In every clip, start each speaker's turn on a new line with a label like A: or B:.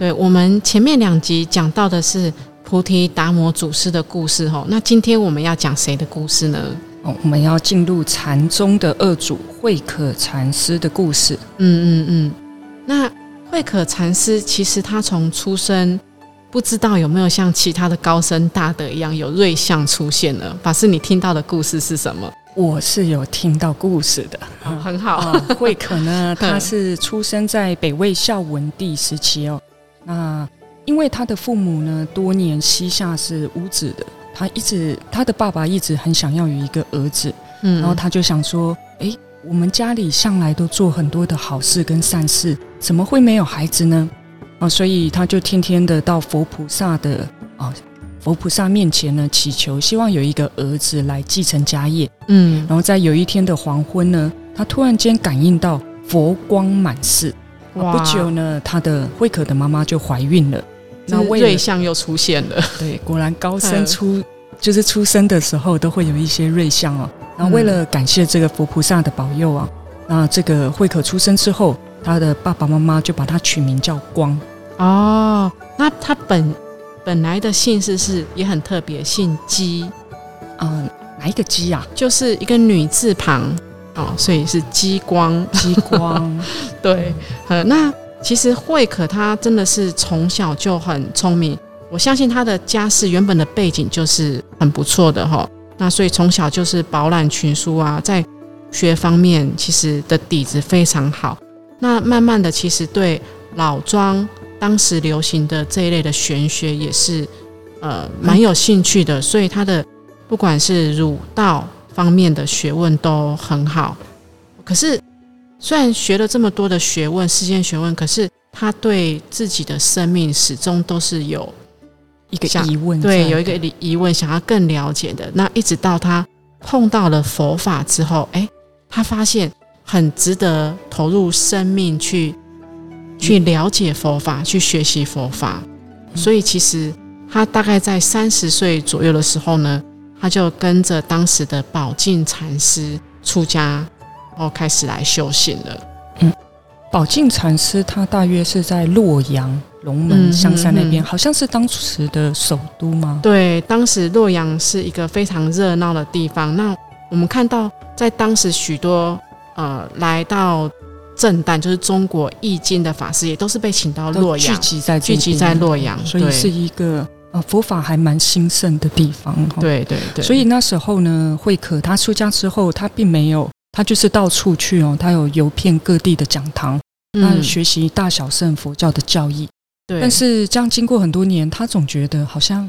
A: 对我们前面两集讲到的是菩提达摩祖师的故事哈，那今天我们要讲谁的故事呢？
B: 哦，我们要进入禅宗的二祖慧可禅师的故事。
A: 嗯嗯嗯，那慧可禅师其实他从出生不知道有没有像其他的高僧大德一样有瑞相出现了。法师，你听到的故事是什么？
B: 我是有听到故事的，
A: 很好。
B: 慧可呢，他是出生在北魏孝文帝时期哦。那因为他的父母呢，多年膝下是无子的，他一直他的爸爸一直很想要有一个儿子，嗯，然后他就想说，哎，我们家里向来都做很多的好事跟善事，怎么会没有孩子呢？啊，所以他就天天的到佛菩萨的啊佛菩萨面前呢祈求，希望有一个儿子来继承家业，嗯，然后在有一天的黄昏呢，他突然间感应到佛光满室。不久呢，他的慧可的妈妈就怀孕了，
A: 那瑞相又出现了。
B: 对，果然高僧出就是出生的时候都会有一些瑞相哦。那为了感谢这个佛菩萨的保佑啊，那这个慧可出生之后，他的爸爸妈妈就把他取名叫光。
A: 哦，那他本本来的姓氏是也很特别，姓姬。
B: 嗯，哪一个姬啊？
A: 就是一个女字旁。哦，所以是激光，
B: 激光，
A: 对，呃，那其实慧可他真的是从小就很聪明，我相信他的家世原本的背景就是很不错的哈，那所以从小就是饱览群书啊，在学方面其实的底子非常好，那慢慢的其实对老庄当时流行的这一类的玄学也是呃蛮有兴趣的，所以他的不管是儒道。方面的学问都很好，可是虽然学了这么多的学问，世间学问，可是他对自己的生命始终都是有
B: 一个疑问，
A: 对，有一个疑问，想要更了解的。那一直到他碰到了佛法之后，哎，他发现很值得投入生命去去了解佛法，去学习佛法。所以其实他大概在三十岁左右的时候呢。他就跟着当时的宝镜禅师出家，然后开始来修行了。嗯，
B: 宝镜禅师他大约是在洛阳龙门香山那边，好像是当时的首都吗？
A: 对，当时洛阳是一个非常热闹的地方。那我们看到，在当时许多呃来到正旦，就是中国易经的法师，也都是被请到洛阳
B: 聚集在
A: 聚集在洛阳，
B: 所以是一个。啊，佛法还蛮兴盛的地方，
A: 对对对。
B: 所以那时候呢，慧可他出家之后，他并没有，他就是到处去哦，他有游遍各地的讲堂，那学习大小乘佛教的教义。
A: 对。
B: 但是这样经过很多年，他总觉得好像，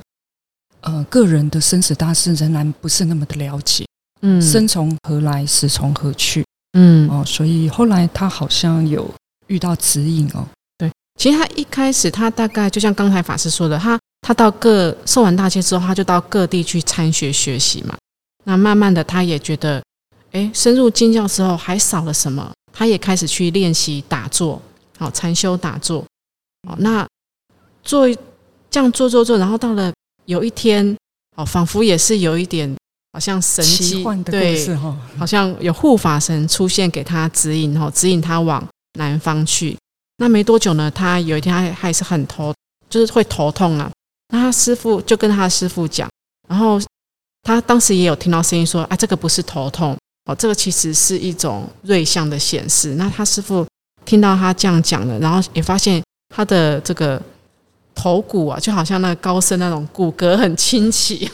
B: 呃，个人的生死大事仍然不是那么的了解。嗯。生从何来，死从何去？嗯。哦，所以后来他好像有遇到指引哦。
A: 对。其实他一开始，他大概就像刚才法师说的，他。他到各受完大戒之后，他就到各地去参学学习嘛。那慢慢的，他也觉得，哎，深入经教之后还少了什么？他也开始去练习打坐，好禅修打坐。哦，那做这样做做做，然后到了有一天，哦，仿佛也是有一点好像神机，
B: 对，
A: 好像有护法神出现给他指引，哦，指引他往南方去。那没多久呢，他有一天还还是很头，就是会头痛啊。那他师傅就跟他的师傅讲，然后他当时也有听到声音说：“啊，这个不是头痛哦，这个其实是一种瑞相的显示。”那他师傅听到他这样讲了，然后也发现他的这个头骨啊，就好像那个高僧那种骨骼很清奇，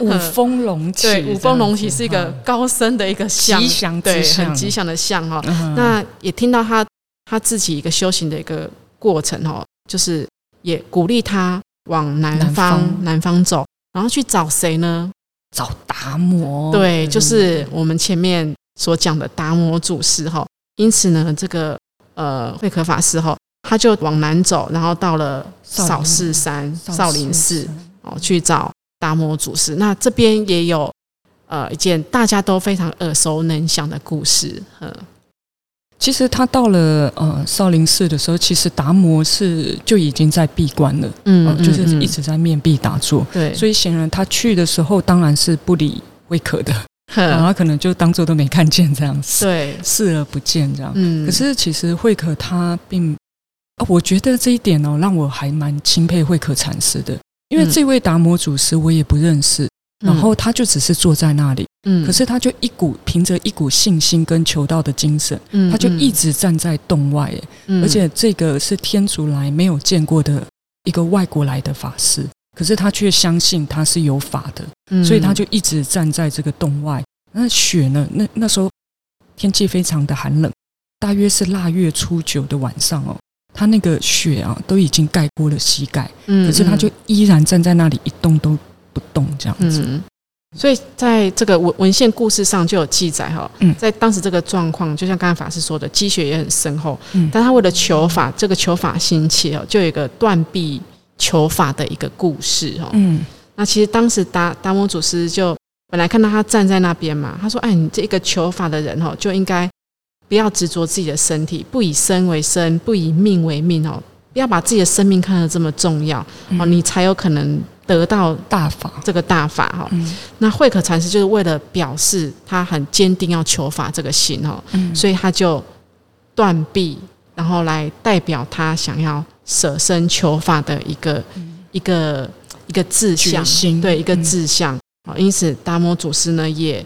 B: 五峰隆起。
A: 对，五峰隆起是一个高僧的一个
B: 吉祥，
A: 对，很吉祥的像哈。那也听到他他自己一个修行的一个过程哈，就是也鼓励他。往南方南方走，然后去找谁呢？
B: 找达摩。
A: 对，就是我们前面所讲的达摩祖师哈。因此呢，这个呃慧可法师哈，他就往南走，然后到了少室山、少林寺哦，去找达摩祖师。那这边也有呃一件大家都非常耳熟能详的故事，嗯。
B: 其实他到了呃少林寺的时候，其实达摩是就已经在闭关了，嗯，就是一直在面壁打坐。
A: 对，
B: 所以显然他去的时候当然是不理慧可的，然后可能就当做都没看见这样子，
A: 对，
B: 视而不见这样。嗯，可是其实慧可他并，我觉得这一点哦，让我还蛮钦佩慧可禅师的，因为这位达摩祖师我也不认识。然后他就只是坐在那里，嗯，可是他就一股凭着一股信心跟求道的精神，嗯，他就一直站在洞外，嗯，而且这个是天竺来没有见过的一个外国来的法师，可是他却相信他是有法的，嗯，所以他就一直站在这个洞外。那雪呢？那那时候天气非常的寒冷，大约是腊月初九的晚上哦，他那个雪啊都已经盖过了膝盖，嗯，可是他就依然站在那里一动都。不动这样子，
A: 所以在这个文文献故事上就有记载哈，在当时这个状况，就像刚才法师说的，积雪也很深厚，但他为了求法，这个求法心切哦，就有一个断臂求法的一个故事哦。嗯，那其实当时达达摩祖师就本来看到他站在那边嘛，他说：“哎，你这个求法的人哦，就应该不要执着自己的身体，不以身为身，不以命为命哦，不要把自己的生命看得这么重要哦，你才有可能。”得到
B: 大法，
A: 这个大法哈，那慧可禅师就是为了表示他很坚定要求法这个心哈，所以他就断臂，然后来代表他想要舍身求法的一个一个一个志向，对一个志向。啊。因此达摩祖师呢也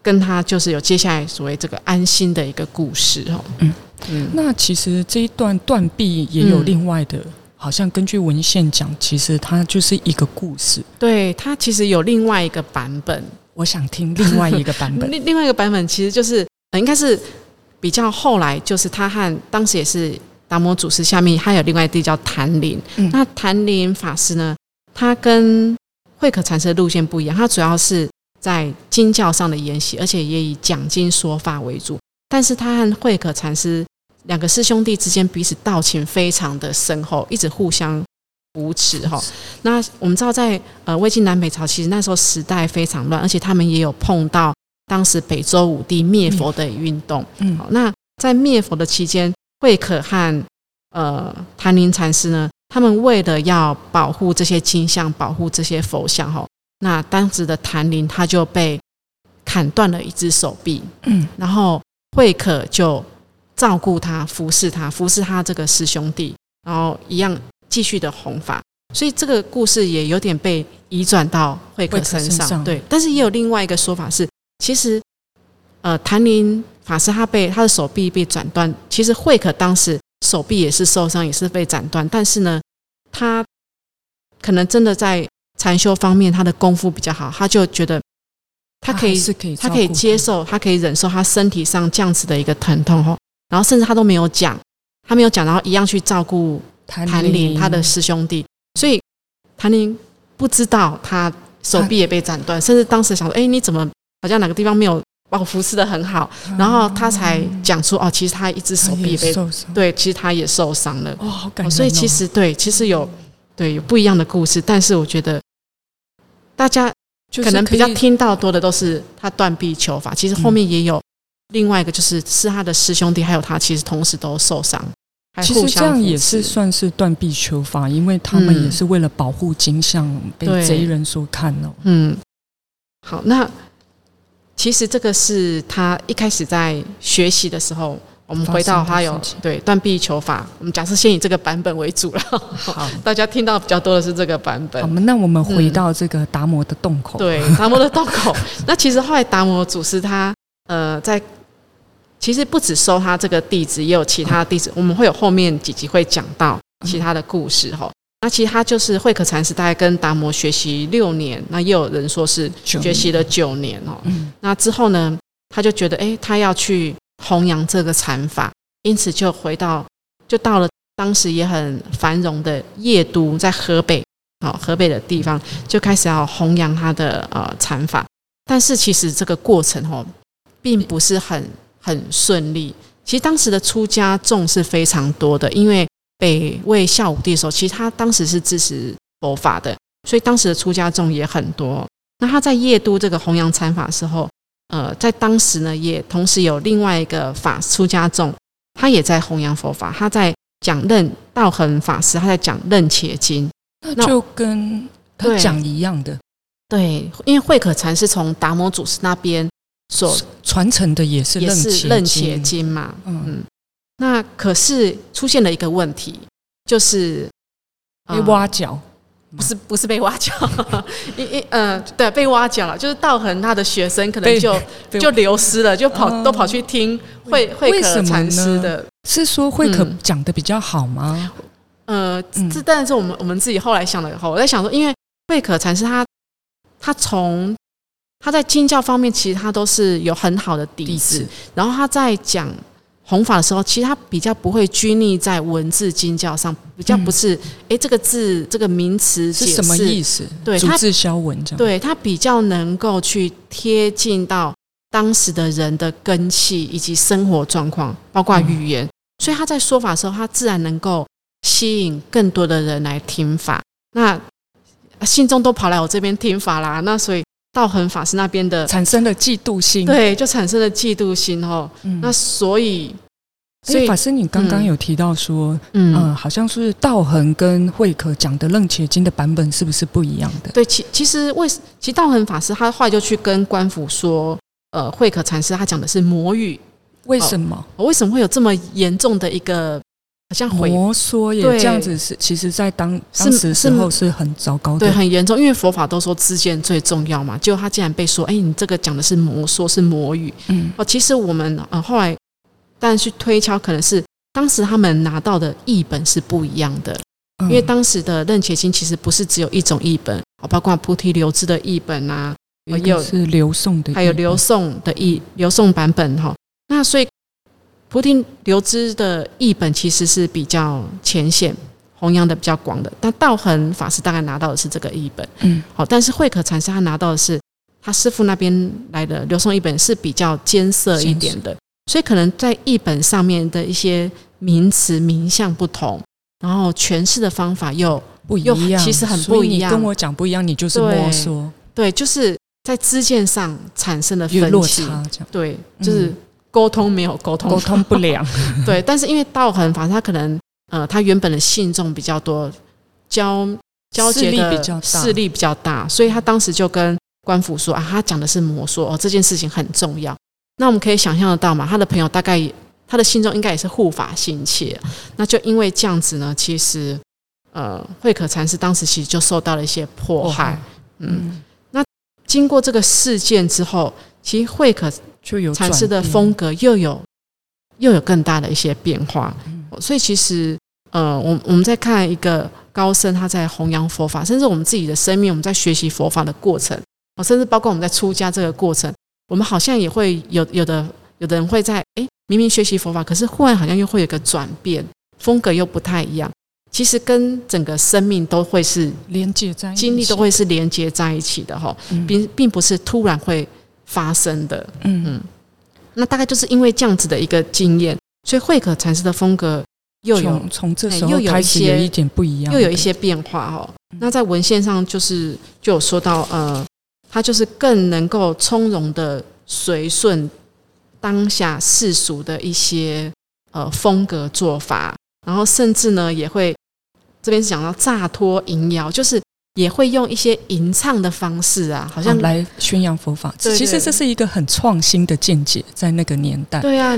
A: 跟他就是有接下来所谓这个安心的一个故事哈。嗯。
B: 嗯，那其实这一段断臂也有另外的。好像根据文献讲，其实它就是一个故事。
A: 对，它其实有另外一个版本，
B: 我想听另外一个版本。
A: 另另外一个版本其实就是，应该是比较后来，就是他和当时也是达摩祖师下面，他有另外一地叫谭林。那谭林法师呢，他跟慧可禅师的路线不一样，他主要是在经教上的研习，而且也以讲经说法为主。但是他和慧可禅师。两个师兄弟之间彼此道情非常的深厚，一直互相扶持哈。那我们知道，在呃魏晋南北朝，其实那时候时代非常乱，而且他们也有碰到当时北周武帝灭佛的运动。嗯，好，那在灭佛的期间，慧可和呃谭林禅师呢，他们为了要保护这些金像，保护这些佛像哈，那当时的谭林他就被砍断了一只手臂。嗯，然后慧可就。照顾他，服侍他，服侍他这个师兄弟，然后一样继续的弘法，所以这个故事也有点被移转到慧可身上。对，但是也有另外一个说法是，其实，呃，谭林法师他被他的手臂被斩断，其实慧可当时手臂也是受伤，也是被斩断，但是呢，他可能真的在禅修方面他的功夫比较好，他就觉得他可以，他可以接受，他可以忍受他身体上这样子的一个疼痛哦。然后甚至他都没有讲，他没有讲，然后一样去照顾谭林他的师兄弟，所以谭林不知道他手臂也被斩断，甚至当时想说：“哎，你怎么好像哪个地方没有把我服侍的很好？”然后他才讲出：“哦，其实他一只手臂被对，其实他也受伤了。”
B: 哦，好感
A: 所以其实对，其实有对有不一样的故事，但是我觉得大家可能比较听到多的都是他断臂求法，其实后面也有。另外一个就是是他的师兄弟，还有他其实同时都受伤，
B: 其实这样也是算是断臂求法，因为他们也是为了保护金像被贼人所看哦。
A: 嗯，好，那其实这个是他一开始在学习的时候，我们回到他有对断臂求法，我们假设先以这个版本为主了。好，大家听到比较多的是这个版本。
B: 好，那我们回到这个达摩的洞口。
A: 对，达摩的洞口。那其实后来达摩祖师他呃在其实不止收他这个弟子，也有其他弟子。我们会有后面几集会讲到其他的故事哈。那其实他就是慧可禅师，大概跟达摩学习六年，那也有人说是学习了九年哦。那之后呢，他就觉得哎，他要去弘扬这个禅法，因此就回到，就到了当时也很繁荣的邺都，在河北，好河北的地方，就开始要弘扬他的呃禅法。但是其实这个过程哦，并不是很。很顺利。其实当时的出家众是非常多的，因为北魏孝武帝的时候，其实他当时是支持佛法的，所以当时的出家众也很多。那他在夜都这个弘扬禅法的时候，呃，在当时呢，也同时有另外一个法出家众，他也在弘扬佛法，他在讲任道恒法师，他在讲任且经，
B: 那就跟他讲一样的。
A: 对，因为慧可禅是从达摩祖师那边所
B: 传承的，也是
A: 也是任且经嘛。嗯，那可是出现了一个问题，就是
B: 被挖角。
A: 不是不是被挖角，一一呃对被挖角了，就是道恒他的学生可能就就流失了，就跑都跑去听慧慧可禅师的，
B: 是说慧可讲的比较好吗？
A: 呃，这当然是我们我们自己后来想的。后我在想说，因为慧可禅师他他从他在经教方面其实他都是有很好的底子，然后他在讲。弘法的时候，其实他比较不会拘泥在文字经教上，比较不是哎，这个字这个名词
B: 是什么意思？
A: 对，
B: 他字消文这样。
A: 对他比较能够去贴近到当时的人的根气以及生活状况，包括语言，所以他在说法的时候，他自然能够吸引更多的人来听法。那信众都跑来我这边听法啦，那所以。道恒法师那边的
B: 产生了嫉妒心，
A: 对，就产生了嫉妒心哦。那所以，
B: 所以法师，你刚刚有提到说，嗯，好像是道恒跟慧可讲的《楞伽经》的版本是不是不一样的？
A: 对，其其实为其实道恒法师他后来就去跟官府说，呃，慧可禅师他讲的是魔语，
B: 为什么？
A: 为什么会有这么严重的一个？好像
B: 摩梭也这样子是，其实，在当当时时候是很糟糕的，
A: 对，很严重。因为佛法都说知见最重要嘛，结果他竟然被说，哎，你这个讲的是摩梭，是魔语。嗯，哦，其实我们呃后来，但去推敲，可能是当时他们拿到的译本是不一样的，因为当时的楞伽经其实不是只有一种译本，哦包括菩提流支的译本啊，
B: 也有是流诵的，
A: 还有流诵的译流诵版本哈。那所以。菩提流支的译本其实是比较浅显，弘扬的比较广的。但道恒法师大概拿到的是这个译本，嗯，好。但是慧可禅师他拿到的是他师傅那边来的流诵译本是比较艰涩一点的，所以可能在译本上面的一些名词名相不同，然后诠释的方法又
B: 不一样，
A: 其实很不一样。
B: 跟我讲不一样，你就是摸索，
A: 对，就是在知见上产生了分歧，对，就是。沟通没有沟通，
B: 沟通不良。
A: 对，但是因为道恒法他可能呃，他原本的信众比较多，交交结的势力比较大，所以他当时就跟官府说啊，他讲的是魔术哦，这件事情很重要。那我们可以想象得到嘛，他的朋友大概他的信众应该也是护法心切，那就因为这样子呢，其实呃，慧可禅师当时其实就受到了一些迫害。嗯，那经过这个事件之后，其实慧可。
B: 就有
A: 禅师的风格又有又有更大的一些变化，所以其实呃，我我们在看一个高僧他在弘扬佛法，甚至我们自己的生命，我们在学习佛法的过程，哦，甚至包括我们在出家这个过程，我们好像也会有有的有的人会在哎，明明学习佛法，可是忽然好像又会有个转变，风格又不太一样。其实跟整个生命都会是
B: 连接在一起
A: 经历都会是连接在一起的哈，并并不是突然会。发生的，嗯嗯，那大概就是因为这样子的一个经验，所以慧可禅师的风格又有
B: 从这时候开始有一点不一样，
A: 又有一些变化哦。那在文献上就是就有说到，呃，他就是更能够从容的随顺当下世俗的一些呃风格做法，然后甚至呢也会这边是讲到乍脱淫谣，就是。也会用一些吟唱的方式啊，好像
B: 来宣扬佛法。其实这是一个很创新的见解，在那个年代。
A: 对啊，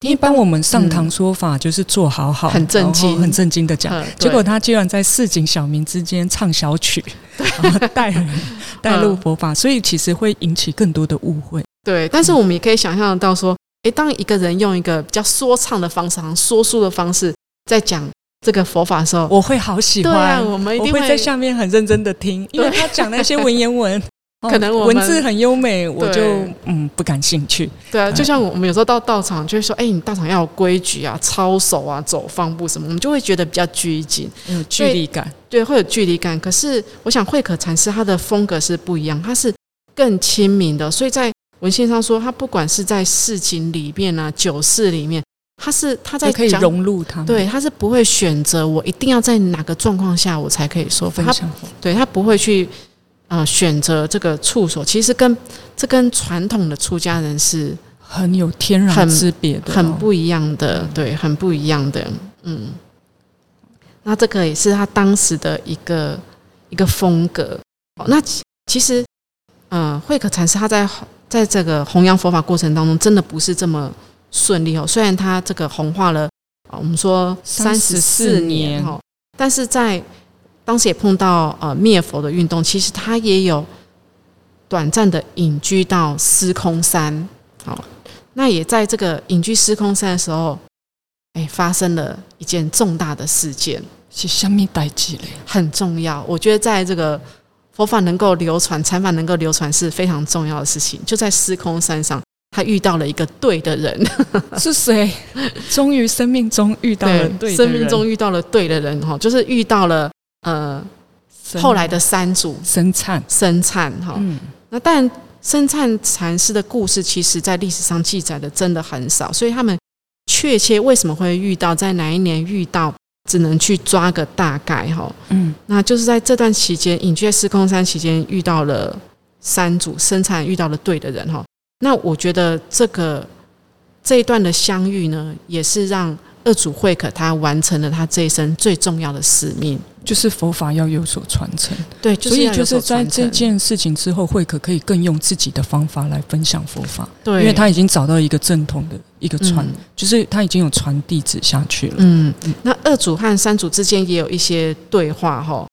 B: 一般我们上堂说法就是做好好，
A: 很正经、
B: 很正经的讲。结果他居然在市井小民之间唱小曲，带人带入佛法，所以其实会引起更多的误会。
A: 对，但是我们也可以想象到说，诶，当一个人用一个比较说唱的方式，好像说书的方式在讲。这个佛法的时候，
B: 我会好喜欢。
A: 对啊我们一定
B: 会在下面很认真的听，因为他讲那些文言文，
A: 可能
B: 文字很优美，我就嗯不感兴趣。
A: 对啊，就像我们有时候到道场，就会说：“哎，你道场要有规矩啊，操守啊，走方步什么。”我们就会觉得比较拘谨，
B: 有距离感。
A: 对，会有距离感。可是我想慧可禅师他的风格是不一样，他是更亲民的。所以在文献上说，他不管是在市井里面啊，酒肆里面，他是他在
B: 可以融入他，
A: 对，他是不会选择我一定要在哪个状况下我才可以说
B: 分享，
A: 对他不会去呃选择这个处所，其实跟这跟传统的出家人是
B: 很有天壤之别的，
A: 很不一样的，对，很不一样的，嗯。那这个也是他当时的一个一个风格。那其实，嗯，慧可禅师他在在这个弘扬佛法过程当中，真的不是这么。顺利哦，虽然他这个红化了，我们说三十四年哦，但是在当时也碰到呃灭佛的运动，其实他也有短暂的隐居到司空山，好，那也在这个隐居司空山的时候，哎，发生了一件重大的事件，
B: 是香蜜代记嘞，
A: 很重要。我觉得在这个佛法能够流传，禅法能够流传是非常重要的事情，就在司空山上。他遇到了一个对的人，
B: 是谁？终于生命中遇到了对，
A: 生命中遇到了对的人哈，就是遇到了呃后来的三祖
B: 生灿
A: 生灿哈。嗯，那但生灿禅师的故事，其实在历史上记载的真的很少，所以他们确切为什么会遇到，在哪一年遇到，只能去抓个大概哈。嗯，那就是在这段期间隐居在司空山期间遇到了三祖生灿，遇到了对的人哈。那我觉得这个这一段的相遇呢，也是让二祖慧可他完成了他这一生最重要的使命，
B: 就是佛法要有所传承。
A: 对，
B: 所以就是在这件事情之后，慧可可以更用自己的方法来分享佛法。
A: 对，
B: 因为他已经找到一个正统的一个传，就是他已经有传弟子下去了。
A: 嗯，那二祖和三祖之间也有一些对话哈，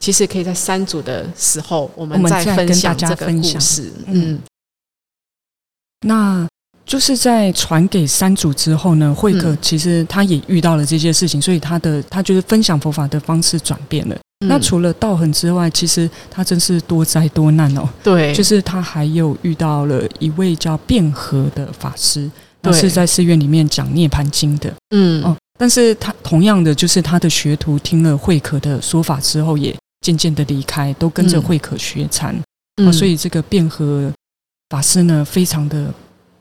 A: 其实可以在三祖的时候，我们再分享这个故事。嗯。
B: 那就是在传给三祖之后呢，慧可其实他也遇到了这些事情，所以他的他就是分享佛法的方式转变了。那除了道痕之外，其实他真是多灾多难哦。
A: 对，
B: 就是他还有遇到了一位叫辩和的法师，那是在寺院里面讲涅盘经的。嗯哦，但是他同样的，就是他的学徒听了慧可的说法之后，也渐渐的离开，都跟着慧可学禅。嗯，所以这个辩和。法师呢，非常的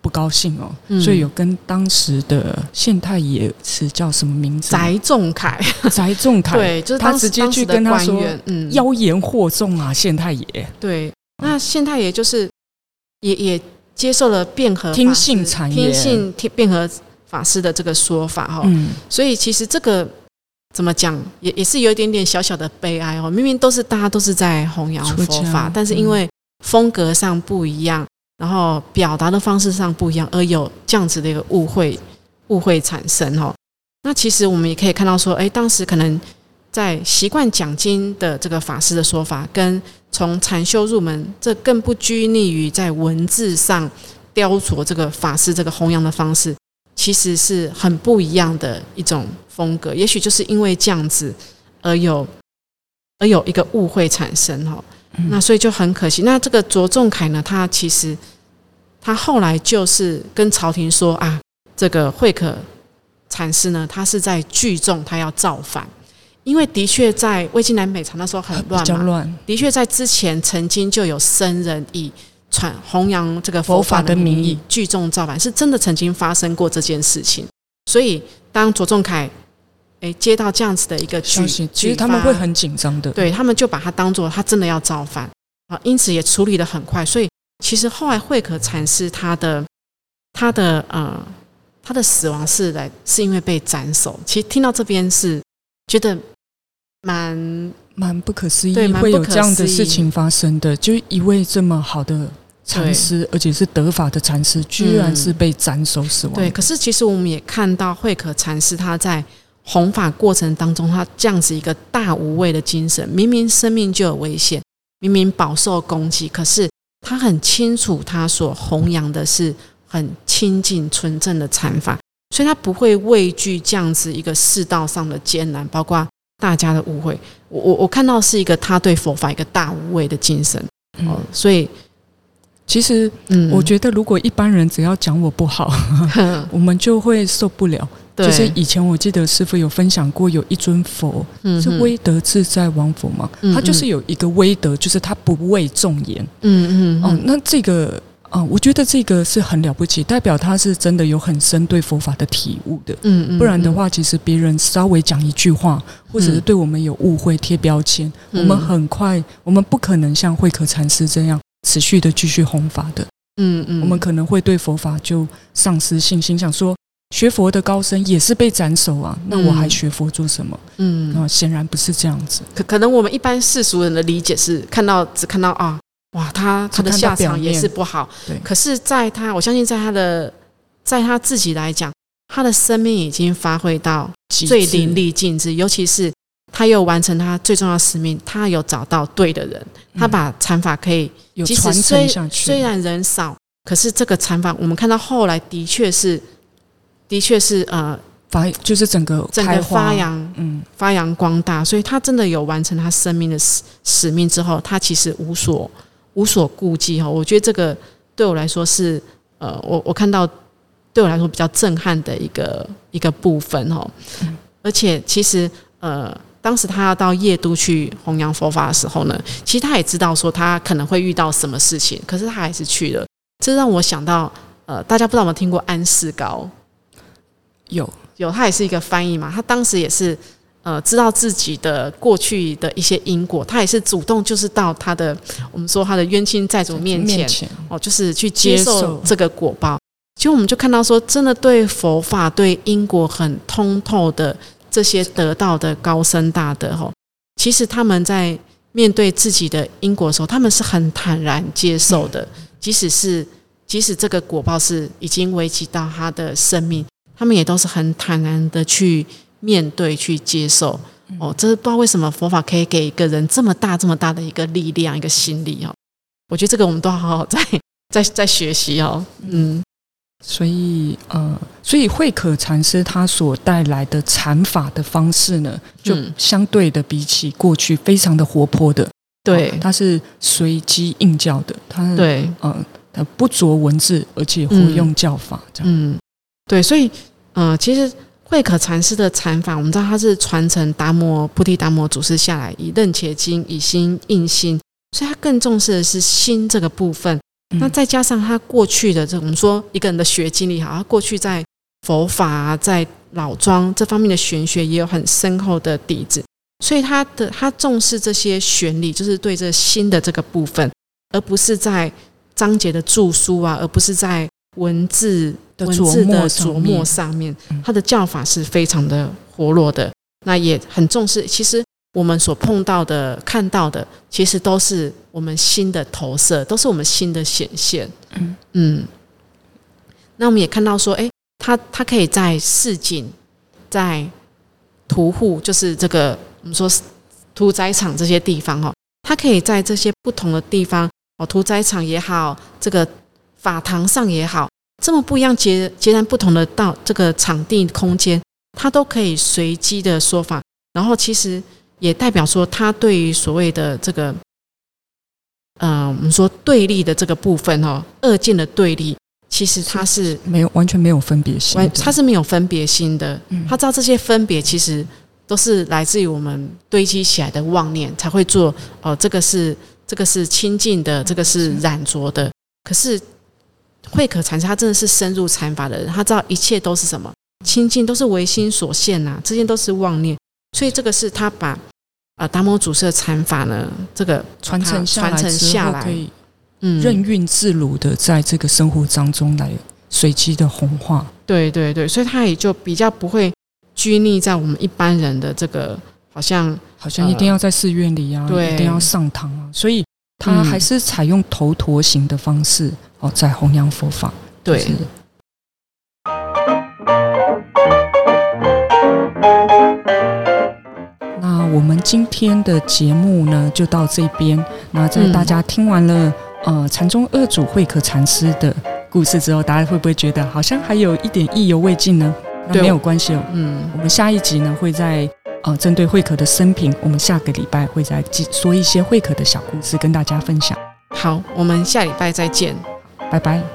B: 不高兴哦，所以有跟当时的县太爷是叫什么名字？
A: 翟仲恺，
B: 翟仲恺，
A: 对，就是
B: 他直接去跟他说，嗯，妖言惑众啊，县太爷。
A: 对，那县太爷就是也也接受了辩和
B: 听信谗
A: 言，听信听辩和法师的这个说法哈。嗯，所以其实这个怎么讲，也也是有一点点小小的悲哀哦。明明都是大家都是在弘扬佛法，但是因为风格上不一样。然后表达的方式上不一样，而有这样子的一个误会，误会产生哈。那其实我们也可以看到说，哎，当时可能在习惯讲经的这个法师的说法，跟从禅修入门，这更不拘泥于在文字上雕琢这个法师这个弘扬的方式，其实是很不一样的一种风格。也许就是因为这样子，而有而有一个误会产生哈。那所以就很可惜。那这个卓仲凯呢？他其实他后来就是跟朝廷说啊，这个慧可禅师呢，他是在聚众，他要造反。因为的确在魏晋南北朝那时候很乱
B: 嘛，
A: 的确在之前曾经就有僧人以传弘扬这个佛法的名义聚众造反，是真的曾经发生过这件事情。所以当卓仲凯。哎，接到这样子的一个
B: 消息，其实他们会很紧张的。
A: 对他们就把它当做他真的要造反啊，因此也处理的很快。所以其实后来慧可禅师他的他的呃他的死亡是来是因为被斩首。其实听到这边是觉得蛮
B: 蛮不可思议，会有这样的事情发生的。就一位这么好的禅师，而且是得法的禅师，居然是被斩首死亡。
A: 对，可是其实我们也看到慧可禅师他在。弘法过程当中，他这样子一个大无畏的精神，明明生命就有危险，明明饱受攻击，可是他很清楚，他所弘扬的是很清净纯正的禅法，所以他不会畏惧这样子一个世道上的艰难，包括大家的误会。我我我看到是一个他对佛法一个大无畏的精神哦，所以
B: 其实，嗯，我觉得如果一般人只要讲我不好，我们就会受不了。就是以前我记得师傅有分享过，有一尊佛是威德自在王佛嘛，他就是有一个威德，就是他不畏众言。嗯嗯，哦，那这个啊，我觉得这个是很了不起，代表他是真的有很深对佛法的体悟的。
A: 嗯嗯，
B: 不然的话，其实别人稍微讲一句话，或者是对我们有误会、贴标签，我们很快，我们不可能像慧可禅师这样持续的继续弘法的。
A: 嗯嗯，
B: 我们可能会对佛法就丧失信心，想说学佛的高僧也是被斩首啊，那我还学佛做什么？嗯，啊，显然不是这样子。
A: 可可能我们一般世俗人的理解是看到只看到啊。哇，他他的下场也是不好。
B: 对，
A: 可是，在他我相信，在他的在他自己来讲，他的生命已经发挥到最淋漓尽致。尤其是他又完成他最重要使命，他有找到对的人，他把禅法可以
B: 有传承下去。
A: 虽然人少，可是这个禅法，我们看到后来的确是，的确是呃
B: 发，就是整个
A: 整个发扬，嗯，发扬光大。所以他真的有完成他生命的使使命之后，他其实无所。无所顾忌哈，我觉得这个对我来说是呃，我我看到对我来说比较震撼的一个一个部分哈。而且其实呃，当时他要到夜都去弘扬佛法的时候呢，其实他也知道说他可能会遇到什么事情，可是他还是去了。这让我想到呃，大家不知道有没有听过安世高？
B: 有
A: 有，他也是一个翻译嘛，他当时也是。呃，知道自己的过去的一些因果，他也是主动，就是到他的我们说他的冤亲债主面前，哦，就是去接受这个果报。其实我们就看到说，真的对佛法、对因果很通透的这些得道的高僧大德，哈，其实他们在面对自己的因果的时候，他们是很坦然接受的，即使是即使这个果报是已经危及到他的生命，他们也都是很坦然的去。面对去接受。哦，这是不知道为什么佛法可以给一个人这么大这么大的一个力量一个心力哦。我觉得这个我们都要好好在 在在学习哦。嗯，
B: 所以呃，所以慧可禅师他所带来的禅法的方式呢，就相对的比起过去非常的活泼的，
A: 对，
B: 他是随机应教的，他
A: 对，
B: 嗯，他不着文字，而且活用教法这样。
A: 嗯，对，所以呃，其实。慧可禅师的禅法，我们知道他是传承达摩菩提达摩祖师下来，以认且经，以心印心，所以他更重视的是心这个部分。那再加上他过去的这，我们说一个人的学经历，好，他过去在佛法、在老庄这方面的玄学也有很深厚的底子，所以他的他重视这些玄理，就是对这心的这个部分，而不是在章节的著书啊，而不是在文字。文字的琢磨上面，他的教法是非常的活络的，那也很重视。其实我们所碰到的、看到的，其实都是我们心的投射，都是我们心的显现。嗯嗯。那我们也看到说，哎，他他可以在市井、在屠户，就是这个我们说屠宰场这些地方哦，他可以在这些不同的地方哦，屠宰场也好，这个法堂上也好。这么不一样、截截然不同的到这个场地空间，他都可以随机的说法，然后其实也代表说，他对于所谓的这个，嗯，我们说对立的这个部分哦，二见的对立，其实他是
B: 没有完全没有分别心，
A: 他是没有分别心的。他知道这些分别其实都是来自于我们堆积起来的妄念，才会做哦，这个是这个是清净的，这个是染浊的，可是。慧可禅师，他真的是深入禅法的人，他知道一切都是什么清净，都是唯心所现呐，这些都是妄念，所以这个是他把啊达摩祖师的禅法呢，这个
B: 传承
A: 传承下来，
B: 可以嗯。任运自如的在这个生活当中来随机的红化。
A: 对对对，所以他也就比较不会拘泥在我们一般人的这个，好像
B: 好像一定要在寺院里啊，一定要上堂啊，所以他还是采用头陀型的方式。在弘扬佛法，
A: 对。
B: 那我们今天的节目呢，就到这边。那在大家听完了呃禅宗二祖慧可禅师的故事之后，大家会不会觉得好像还有一点意犹未尽呢？那没有关系哦。嗯，我们下一集呢会在呃针对慧可的生平，我们下个礼拜会再说一些慧可的小故事跟大家分享。
A: 好，我们下礼拜再见。
B: 拜拜。